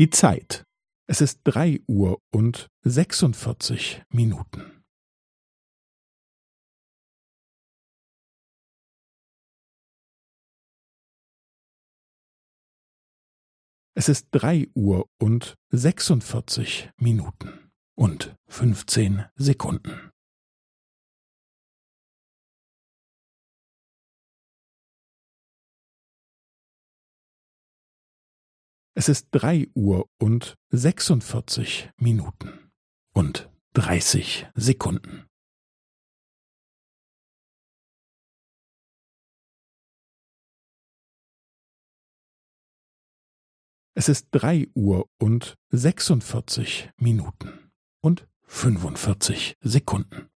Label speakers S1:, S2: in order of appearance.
S1: Die Zeit. Es ist drei Uhr und sechsundvierzig Minuten. Es ist drei Uhr und sechsundvierzig Minuten und fünfzehn Sekunden. Es ist drei Uhr und sechsundvierzig Minuten und dreißig Sekunden. Es ist drei Uhr und sechsundvierzig Minuten und fünfundvierzig Sekunden.